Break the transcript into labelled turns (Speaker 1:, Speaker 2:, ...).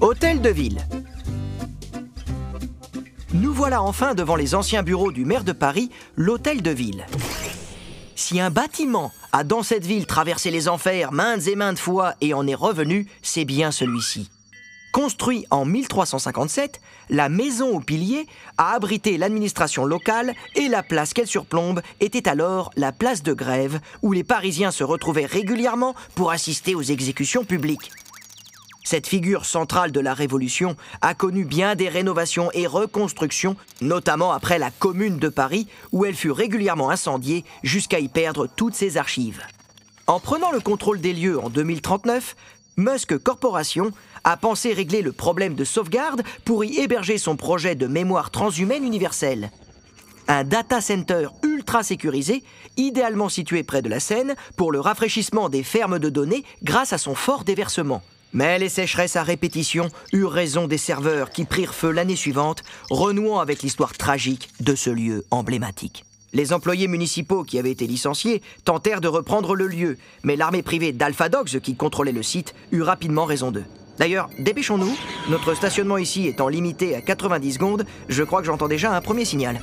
Speaker 1: Hôtel de ville. Nous voilà enfin devant les anciens bureaux du maire de Paris, l'Hôtel de Ville. Si un bâtiment a dans cette ville traversé les enfers maintes et maintes fois et en est revenu, c'est bien celui-ci. Construit en 1357, la maison aux piliers a abrité l'administration locale et la place qu'elle surplombe était alors la place de grève où les Parisiens se retrouvaient régulièrement pour assister aux exécutions publiques. Cette figure centrale de la Révolution a connu bien des rénovations et reconstructions, notamment après la Commune de Paris, où elle fut régulièrement incendiée jusqu'à y perdre toutes ses archives. En prenant le contrôle des lieux en 2039, Musk Corporation a pensé régler le problème de sauvegarde pour y héberger son projet de mémoire transhumaine universelle. Un data center ultra sécurisé, idéalement situé près de la Seine, pour le rafraîchissement des fermes de données grâce à son fort déversement. Mais les sécheresses à répétition eurent raison des serveurs qui prirent feu l'année suivante, renouant avec l'histoire tragique de ce lieu emblématique. Les employés municipaux qui avaient été licenciés tentèrent de reprendre le lieu, mais l'armée privée d'Alpha Dogs qui contrôlait le site eut rapidement raison d'eux. D'ailleurs, dépêchons-nous, notre stationnement ici étant limité à 90 secondes, je crois que j'entends déjà un premier signal.